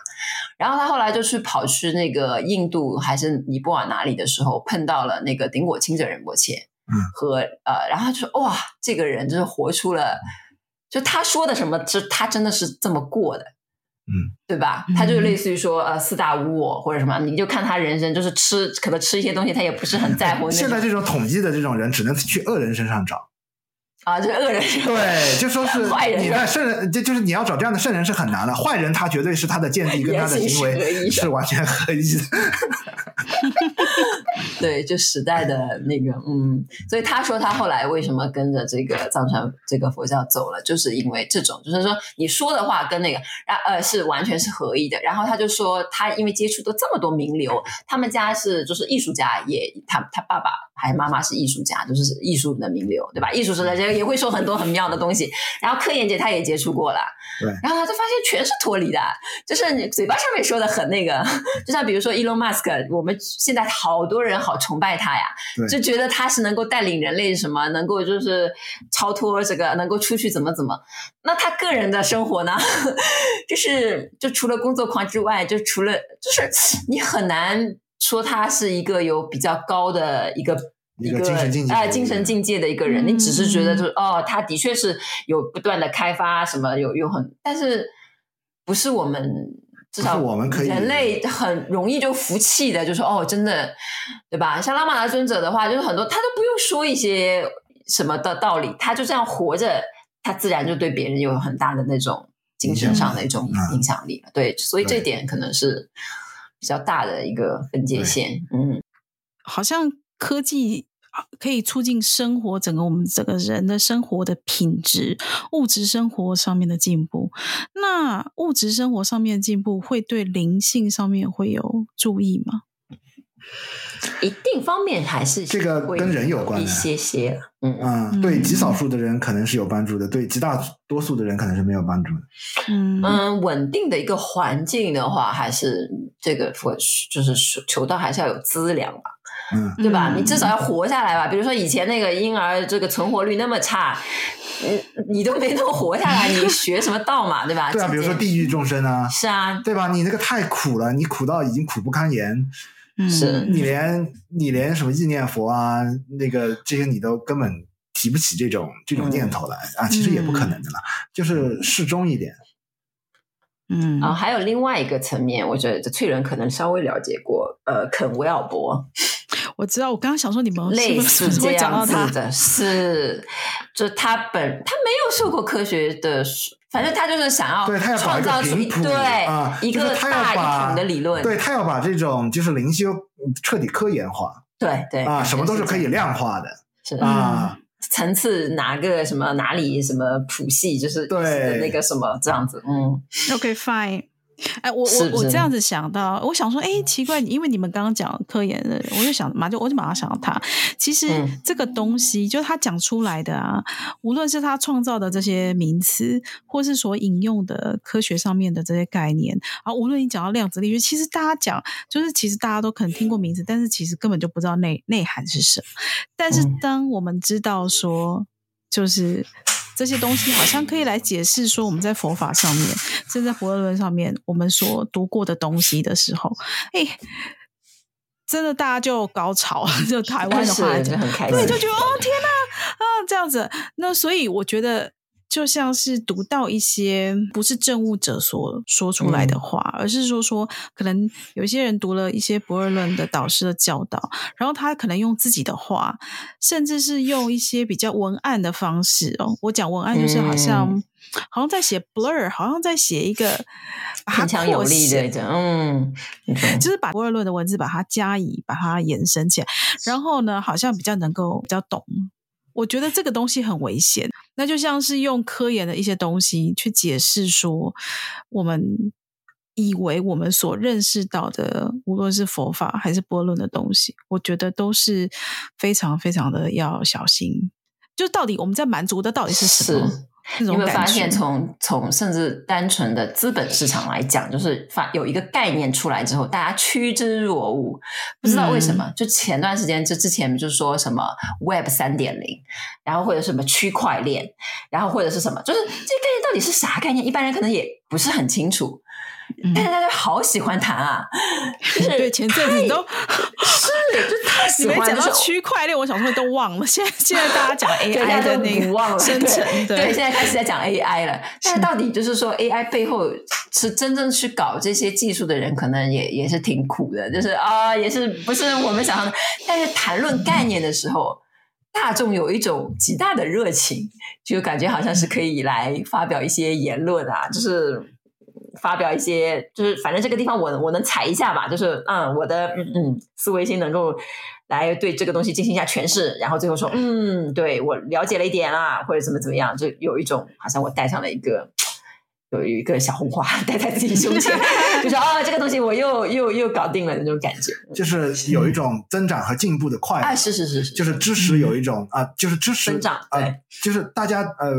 然后他后来就去跑去那个印度还是尼泊尔哪里的时候，碰到了那个顶果钦哲仁波切，嗯，和呃，然后他就说哇，这个人就是活出了。就他说的什么，就他真的是这么过的，嗯，对吧？他就类似于说，呃，四大无我或者什么，你就看他人生就是吃，可能吃一些东西，他也不是很在乎。现在这种统计的这种人，只能去恶人身上找。啊，就是恶人，对，就说是 [laughs] 坏人。你看圣人，就就是你要找这样的圣人是很难的。坏人他绝对是他的见地跟他的 [laughs] 行为是完全合一的。[laughs] 对，就时代的那个，嗯，所以他说他后来为什么跟着这个藏传这个佛教走了，就是因为这种，就是说你说的话跟那个，然呃是完全是合一的。然后他就说他因为接触的这么多名流，他们家是就是艺术家也，也他他爸爸还妈妈是艺术家，就是艺术的名流，对吧？艺术是在这个。也会说很多很妙的东西，然后科研界他也接触过了，对，然后他就发现全是脱离的，就是你嘴巴上面说的很那个，[laughs] 就像比如说 Elon Musk，我们现在好多人好崇拜他呀，就觉得他是能够带领人类什么，能够就是超脱这个，能够出去怎么怎么，那他个人的生活呢，[laughs] 就是就除了工作狂之外，就除了就是你很难说他是一个有比较高的一个。一个精神境界，哎，精神境界的一个人，嗯、你只是觉得就是哦，他的确是有不断的开发什么，有有很，但是不是我们至少我们可以人类很容易就服气的，就说哦，真的对吧？像拉玛拉尊者的话，就是很多他都不用说一些什么的道理，他就这样活着，他自然就对别人有很大的那种精神上的一种影响力。嗯、对，所以这点可能是比较大的一个分界线。嗯，好像。科技可以促进生活，整个我们整个人的生活的品质，物质生活上面的进步。那物质生活上面的进步，会对灵性上面会有注意吗？一定方面还是这个跟人有关一些些。嗯嗯，对极少数的人可能是有帮助的，对极大多数的人可能是没有帮助的。嗯嗯，稳定的一个环境的话，还是这个或就是求到还是要有资粮吧。嗯，对吧？你至少要活下来吧。比如说以前那个婴儿这个存活率那么差，你你都没能活下来，你学什么道嘛？对吧？对啊，比如说地狱众生啊，是啊，对吧？你那个太苦了，你苦到已经苦不堪言，是你连你连什么意念佛啊，那个这些你都根本提不起这种这种念头来啊，其实也不可能的啦，就是适中一点。嗯，啊，还有另外一个层面，我觉得这翠人可能稍微了解过，呃，肯威尔伯。我知道，我刚刚想说你们类似 [laughs] 这样子的，是，就他本他没有受过科学的，反正他就是想要对他要创造出一对啊一个大一统的理论，对他要把这种就是灵修彻底科研化，对对啊，什么都是可以量化的，是啊，层次哪个什么哪里什么谱系，就是对那个什么这样子，嗯，OK fine。哎，我我我这样子想到，我想说，哎，奇怪，因为你们刚刚讲科研的，我就想马就我就马上想到他。其实这个东西，嗯、就是他讲出来的啊，无论是他创造的这些名词，或是所引用的科学上面的这些概念，啊，无论你讲到量子力学，其实大家讲，就是其实大家都可能听过名字，但是其实根本就不知道内内涵是什么。但是当我们知道说，就是。这些东西好像可以来解释说，我们在佛法上面，甚至在博尔论上面，我们所读过的东西的时候，哎，真的大家就高潮，就台湾的话 [laughs] 就很开心，对，就觉得哦天哪啊这样子，那所以我觉得。就像是读到一些不是政务者所说出来的话，嗯、而是说说可能有些人读了一些不二论的导师的教导，然后他可能用自己的话，甚至是用一些比较文案的方式哦。我讲文案就是好像、嗯、好像在写 blur，好像在写一个 [laughs] 很强有力的，嗯，就是把不二论的文字把它加以把它延伸起来，然后呢，好像比较能够比较懂。我觉得这个东西很危险，那就像是用科研的一些东西去解释说，我们以为我们所认识到的，无论是佛法还是波论的东西，我觉得都是非常非常的要小心。就到底我们在满足的到底是什么？你有没有发现从，从从甚至单纯的资本市场来讲，就是发有一个概念出来之后，大家趋之若鹜，不知道为什么。嗯、就前段时间，就之前就说什么 Web 三点零，然后或者什么区块链，然后或者是什么，就是这个概念到底是啥概念？一般人可能也不是很清楚。但是大家好喜欢谈啊，[laughs] 就是对前阵子都是就太喜欢。你没讲到区块链，我小时候都忘了。现在 [laughs] 现在大家讲 AI 的那个生成，对，对，现在开始在讲 AI 了。但是到底就是说 AI 背后是真正去搞这些技术的人，可能也也是挺苦的。就是啊，也是不是我们想象的。但是谈论概念的时候，大众有一种极大的热情，就感觉好像是可以来发表一些言论啊，就是。发表一些，就是反正这个地方我我能踩一下吧，就是嗯，我的嗯嗯思维性能够来对这个东西进行一下诠释，然后最后说嗯，对我了解了一点啦，或者怎么怎么样，就有一种好像我戴上了一个有一个小红花 [laughs] 戴在自己胸前，[laughs] 就说啊，这个东西我又又又搞定了那种感觉，就是有一种增长和进步的快乐，啊，是是是是，就是知识有一种、嗯、啊，就是知识增长，对、呃，就是大家呃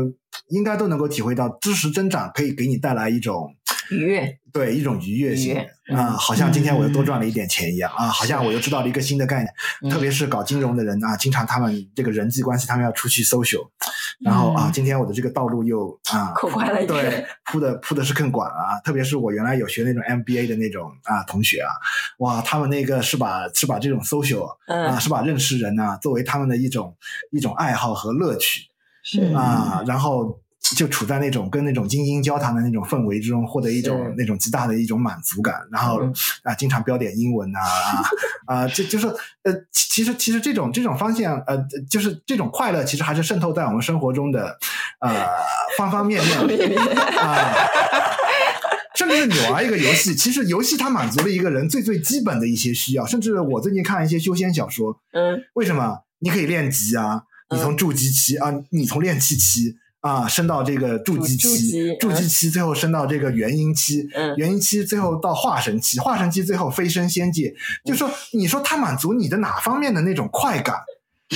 应该都能够体会到，知识增长可以给你带来一种。愉悦，对一种愉悦性啊，好像今天我又多赚了一点钱一样、嗯、啊，好像我又知道了一个新的概念。嗯、特别是搞金融的人啊，经常他们这个人际关系，他们要出去 social，然后啊，今天我的这个道路又啊扩宽了一点，对，铺的铺的是更广了啊。特别是我原来有学那种 MBA 的那种啊同学啊，哇，他们那个是把是把这种 social 啊，是把认识人啊作为他们的一种一种爱好和乐趣，是啊，然后。就处在那种跟那种精英交谈的那种氛围之中，获得一种那种极大的一种满足感，然后啊，经常标点英文啊啊，就就是呃，其实其实这种这种方向呃，就是这种快乐，其实还是渗透在我们生活中的呃方方面面啊，甚至是你玩一个游戏，其实游戏它满足了一个人最最基本的一些需要，甚至我最近看一些修仙小说，嗯，为什么你可以练级啊？你从筑基期啊，你从练气期。啊，升到这个筑基期，筑基期最后升到这个元婴期，嗯、元婴期最后到化神期，化神期最后飞升仙界。嗯、就说你说它满足你的哪方面的那种快感？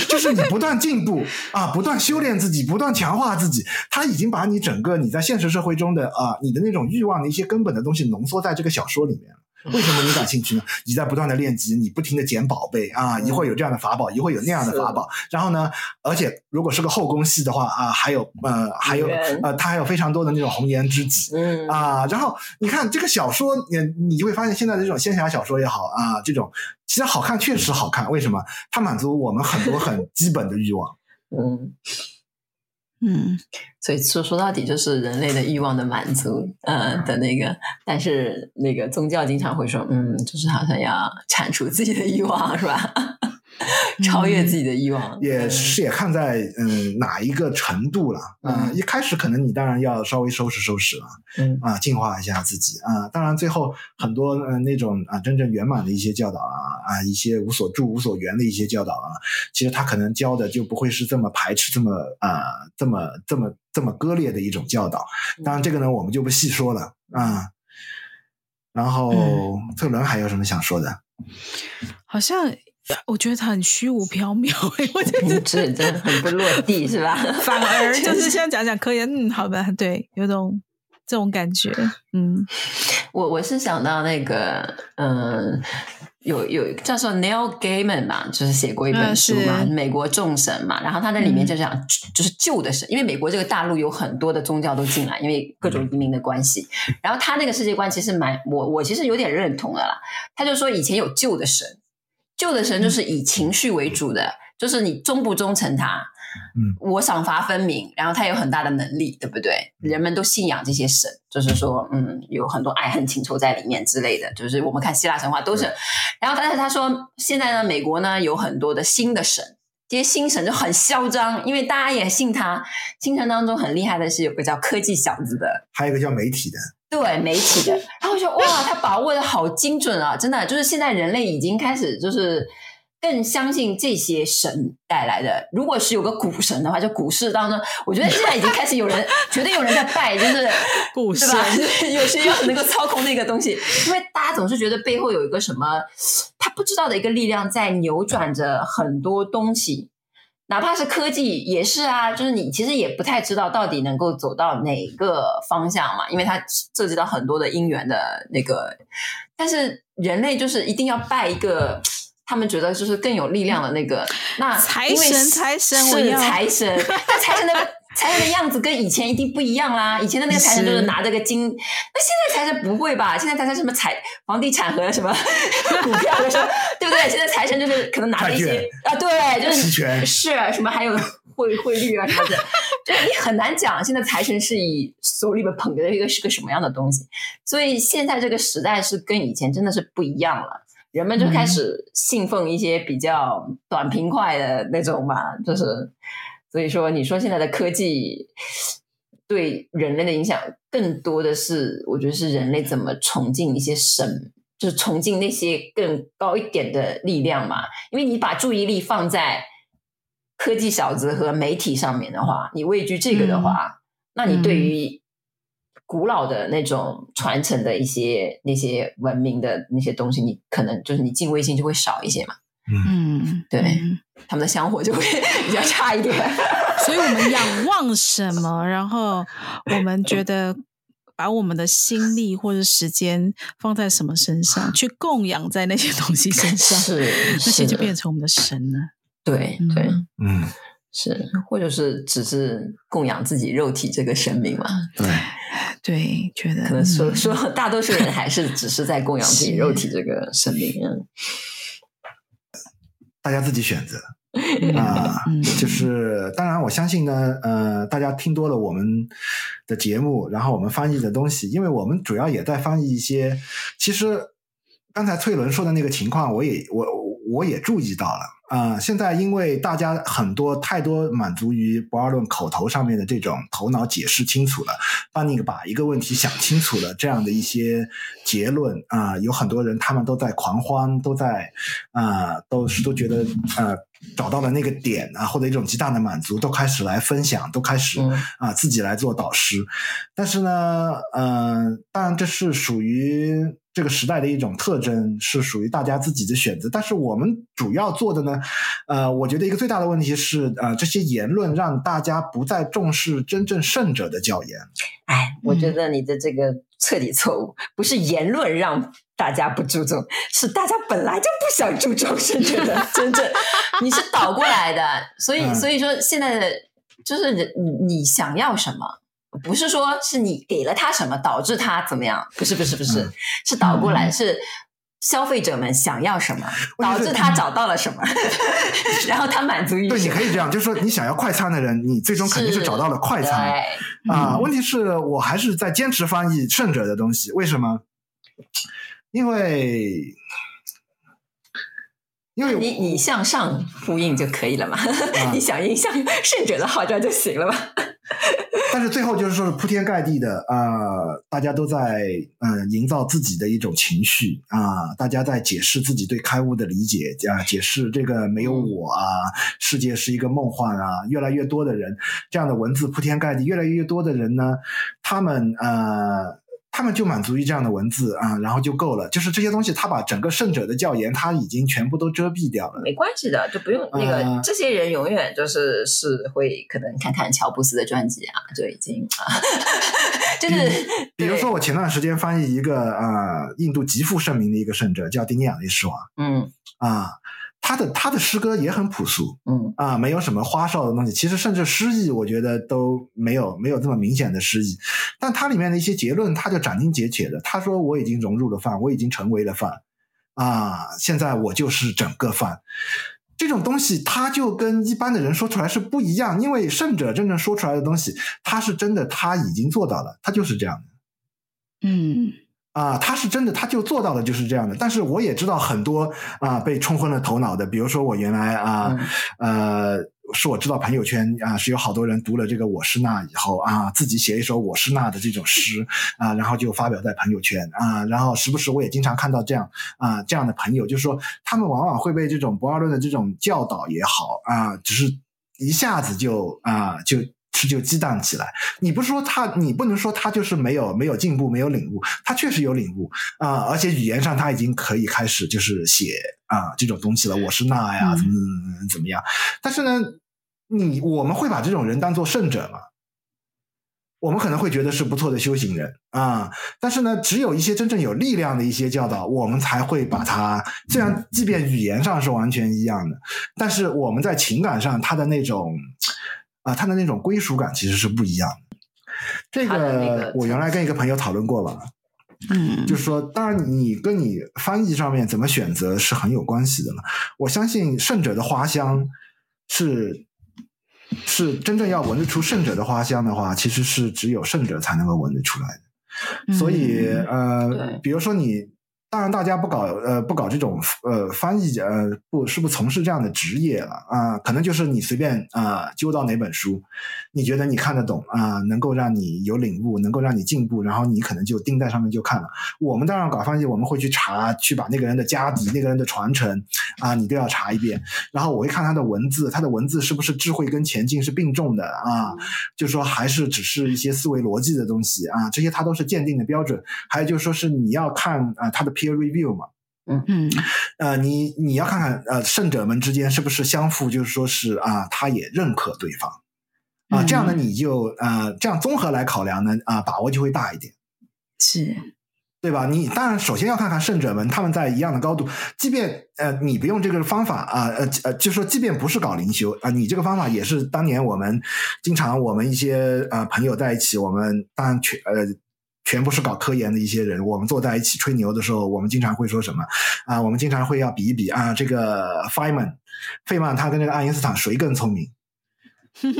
就是你不断进步啊，不断修炼自己，不断强化自己，他已经把你整个你在现实社会中的啊，你的那种欲望的一些根本的东西浓缩在这个小说里面了。[laughs] 为什么你感 [laughs] 兴趣呢？你在不断的练级，你不停的捡宝贝啊，一会儿有这样的法宝，一会儿有那样的法宝。然后呢，而且如果是个后宫戏的话啊，还有呃，还有呃，他还有非常多的那种红颜知己，嗯啊。然后你看这个小说，你你就会发现现在的这种仙侠小说也好啊，这种其实好看，确实好看。为什么？它满足我们很多很基本的欲望。[laughs] 嗯。嗯，所以说说到底就是人类的欲望的满足，呃的那个，但是那个宗教经常会说，嗯，就是好像要铲除自己的欲望，是吧？[laughs] 超越自己的欲望，也是也看在嗯哪一个程度了啊、呃。一开始可能你当然要稍微收拾收拾了，嗯啊，净化一下自己啊。当然最后很多嗯、呃、那种啊真正圆满的一些教导啊啊一些无所住无所缘的一些教导啊，其实他可能教的就不会是这么排斥这么啊这么这么这么割裂的一种教导。当然这个呢我们就不细说了啊。然后特伦还有什么想说的？好像。我觉得他很虚无缥缈，[laughs] 我觉得真的很不落地，是吧？[laughs] 反而 [laughs] 就是现在讲讲科研，嗯，好吧，对，有种这种感觉，嗯，我我是想到那个，嗯，有有叫做 Neil Gaiman 嘛，就是写过一本书嘛，嗯《美国众神》嘛，然后他在里面就讲，就是旧的神，因为美国这个大陆有很多的宗教都进来，因为各种移民的关系，然后他那个世界观其实蛮，我我其实有点认同的啦，他就说以前有旧的神。旧的神就是以情绪为主的，嗯、就是你忠不忠诚他，嗯，我赏罚分明，然后他有很大的能力，对不对？人们都信仰这些神，就是说，嗯，有很多爱恨情仇在里面之类的。就是我们看希腊神话都是，嗯、然后但是他说，现在呢，美国呢有很多的新的神，这些新神就很嚣张，因为大家也信他。新神当中很厉害的是有个叫科技小子的，还有一个叫媒体的。对媒体的，然后我就哇，他把握的好精准啊！真的，就是现在人类已经开始就是更相信这些神带来的。如果是有个股神的话，就股市当中，我觉得现在已经开始有人，绝对有人在拜，就是 [laughs] 股神？有些要能够操控那个东西，因为大家总是觉得背后有一个什么他不知道的一个力量在扭转着很多东西。哪怕是科技也是啊，就是你其实也不太知道到底能够走到哪个方向嘛，因为它涉及到很多的因缘的那个。但是人类就是一定要拜一个他们觉得就是更有力量的那个，那财神财神是财神，但财神的财神的样子跟以前一定不一样啦。[laughs] 以前的那个财神就是拿着个金，那现在财神不会吧？现在财神什么财房地产和什么 [laughs] 股票的什么，对不对？现在财神就是可能拿着一些啊，对，就是是什么还有汇汇率啊什么的，[laughs] 就是你很难讲。现在财神是以手里边捧着一个是个什么样的东西，所以现在这个时代是跟以前真的是不一样了。人们就开始信奉一些比较短平快的那种吧，就是所以说，你说现在的科技对人类的影响，更多的是我觉得是人类怎么崇敬一些神，就是崇敬那些更高一点的力量嘛。因为你把注意力放在科技小子和媒体上面的话，你畏惧这个的话，嗯、那你对于。古老的那种传承的一些那些文明的那些东西，你可能就是你敬畏心就会少一些嘛。嗯，对，他们的香火就会比较差一点。[laughs] 所以我们仰望什么，然后我们觉得把我们的心力或者时间放在什么身上，去供养在那些东西身上，[laughs] 是那些就变成我们的神了。对对，嗯。是，或者是只是供养自己肉体这个神明嘛？对，[laughs] 对，觉得可能说说大多数人还是只是在供养自己肉体这个生命。大家自己选择啊，呃、就是当然，我相信呢，呃，大家听多了我们的节目，然后我们翻译的东西，因为我们主要也在翻译一些，其实刚才翠伦说的那个情况，我也我我也注意到了。啊、现在因为大家很多太多满足于博尔顿口头上面的这种头脑解释清楚了，帮你把一个问题想清楚了这样的一些结论啊、有很多人他们都在狂欢，都在啊、都是都觉得啊找到了那个点啊，或者一种极大的满足，都开始来分享，都开始啊、呃、自己来做导师。但是呢，嗯、呃，当然这是属于。这个时代的一种特征是属于大家自己的选择，但是我们主要做的呢，呃，我觉得一个最大的问题是，呃，这些言论让大家不再重视真正圣者的教研。哎，我觉得你的这个彻底错误，不是言论让大家不注重，是大家本来就不想注重甚至的真正，你是倒过来的，所以所以说现在的就是你，你想要什么？不是说是你给了他什么导致他怎么样？不是不是不是，嗯、是倒过来，嗯、是消费者们想要什么，导致他找到了什么，[laughs] 然后他满足于。对，你可以这样，就是说你想要快餐的人，你最终肯定是找到了快餐啊。问题是我还是在坚持翻译圣者的东西，为什么？因为。因为你你向上呼应就可以了嘛，啊、[laughs] 你响应向圣者的号召就行了嘛。[laughs] 但是最后就是说是铺天盖地的啊、呃，大家都在嗯、呃、营造自己的一种情绪啊、呃，大家在解释自己对开悟的理解啊，解释这个没有我啊，世界是一个梦幻啊。越来越多的人这样的文字铺天盖地，越来越多的人呢，他们呃。他们就满足于这样的文字啊，然后就够了。就是这些东西，他把整个圣者的教研，他已经全部都遮蔽掉了。没关系的，就不用那个。呃、这些人永远就是是会可能看看乔布斯的传记啊，就已经啊，[laughs] 就是比。如说，我前段时间翻译一个啊、呃，印度极负盛名的一个圣者，叫丁尼亚内什瓦。嗯啊。他的他的诗歌也很朴素，嗯啊，没有什么花哨的东西。其实甚至诗意，我觉得都没有没有这么明显的诗意。但他里面的一些结论，他就斩钉截铁的。他说：“我已经融入了饭，我已经成为了饭，啊，现在我就是整个饭。”这种东西，他就跟一般的人说出来是不一样。因为圣者真正说出来的东西，他是真的，他已经做到了，他就是这样的。嗯。啊，他是真的，他就做到了就是这样的。但是我也知道很多啊被冲昏了头脑的，比如说我原来啊，嗯、呃，是我知道朋友圈啊是有好多人读了这个我是那以后啊，自己写一首我是那的这种诗啊，然后就发表在朋友圈啊，然后时不时我也经常看到这样啊这样的朋友，就是说他们往往会被这种博尔顿的这种教导也好啊，只是一下子就啊就。是就激荡起来，你不是说他，你不能说他就是没有没有进步，没有领悟，他确实有领悟啊、呃，而且语言上他已经可以开始就是写啊、呃、这种东西了。我是那呀，怎么怎么怎么样？但是呢，你我们会把这种人当做圣者吗？我们可能会觉得是不错的修行人啊，但是呢，只有一些真正有力量的一些教导，我们才会把它。虽然即便语言上是完全一样的，但是我们在情感上，他的那种啊，他的那种归属感其实是不一样的。这个我原来跟一个朋友讨论过吧，嗯，就是说，当然你跟你翻译上面怎么选择是很有关系的了。我相信圣者的花香是。是真正要闻得出圣者的花香的话，其实是只有圣者才能够闻得出来的。所以，嗯、呃，比如说你。当然，大家不搞呃不搞这种呃翻译呃不是不从事这样的职业了啊、可能就是你随便啊、揪到哪本书，你觉得你看得懂啊、呃，能够让你有领悟，能够让你进步，然后你可能就盯在上面就看了。我们当然搞翻译，我们会去查，去把那个人的家底、那个人的传承啊、呃，你都要查一遍。然后我会看他的文字，他的文字是不是智慧跟前进是并重的啊？就是说还是只是一些思维逻辑的东西啊？这些它都是鉴定的标准。还有就是说是你要看啊、呃、他的。peer review 嘛，嗯嗯，呃，你你要看看呃，圣者们之间是不是相互，就是说是啊，他也认可对方啊，这样呢，你就呃，这样综合来考量呢，啊，把握就会大一点，是，对吧？你当然首先要看看圣者们他们在一样的高度，即便呃，你不用这个方法啊，呃呃，就说即便不是搞灵修啊，你这个方法也是当年我们经常我们一些呃朋友在一起，我们当然全呃。全部是搞科研的一些人，我们坐在一起吹牛的时候，我们经常会说什么啊？我们经常会要比一比啊，这个费曼，费曼他跟这个爱因斯坦谁更聪明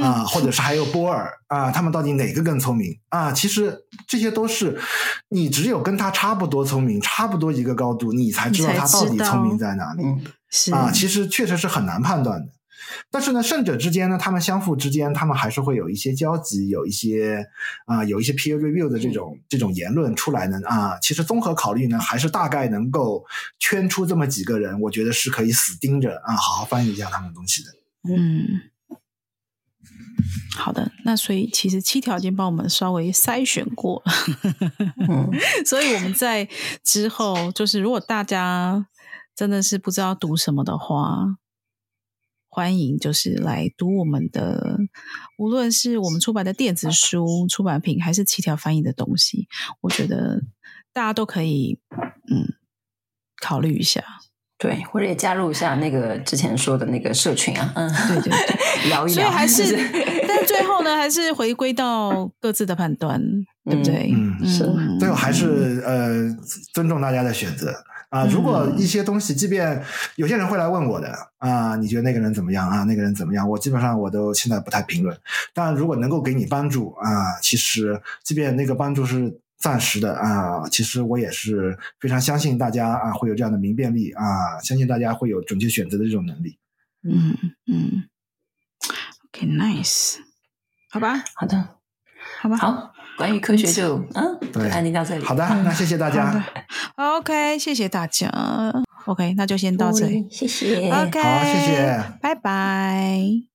啊？[laughs] 或者是还有波尔啊，他们到底哪个更聪明啊？其实这些都是你只有跟他差不多聪明，差不多一个高度，你才知道他到底聪明在哪里。是啊，其实确实是很难判断的。但是呢，胜者之间呢，他们相互之间，他们还是会有一些交集，有一些啊、呃，有一些 peer review 的这种这种言论出来呢啊。其实综合考虑呢，还是大概能够圈出这么几个人，我觉得是可以死盯着啊，好好翻译一下他们的东西的。嗯，好的，那所以其实七条已经帮我们稍微筛选过，嗯，[laughs] 所以我们在之后就是，如果大家真的是不知道读什么的话。欢迎，就是来读我们的，无论是我们出版的电子书、出版品，还是七条翻译的东西，我觉得大家都可以，嗯，考虑一下。对，或者也加入一下那个之前说的那个社群啊，嗯，对对对，[laughs] 聊一聊。所以还是，是但是最后呢，还是回归到各自的判断，嗯、对不对？嗯，是。最后还是呃，尊重大家的选择。啊，如果一些东西，即便有些人会来问我的啊，你觉得那个人怎么样啊？那个人怎么样？我基本上我都现在不太评论。但如果能够给你帮助啊，其实即便那个帮助是暂时的啊，其实我也是非常相信大家啊会有这样的明辨力啊，相信大家会有准确选择的这种能力。嗯嗯，OK，nice，好吧，好的，好吧，好。关于科学就嗯，对，安妮到这里。好的，那谢谢大家。OK，谢谢大家。OK，那就先到这里。谢谢。OK，好，谢谢，拜拜。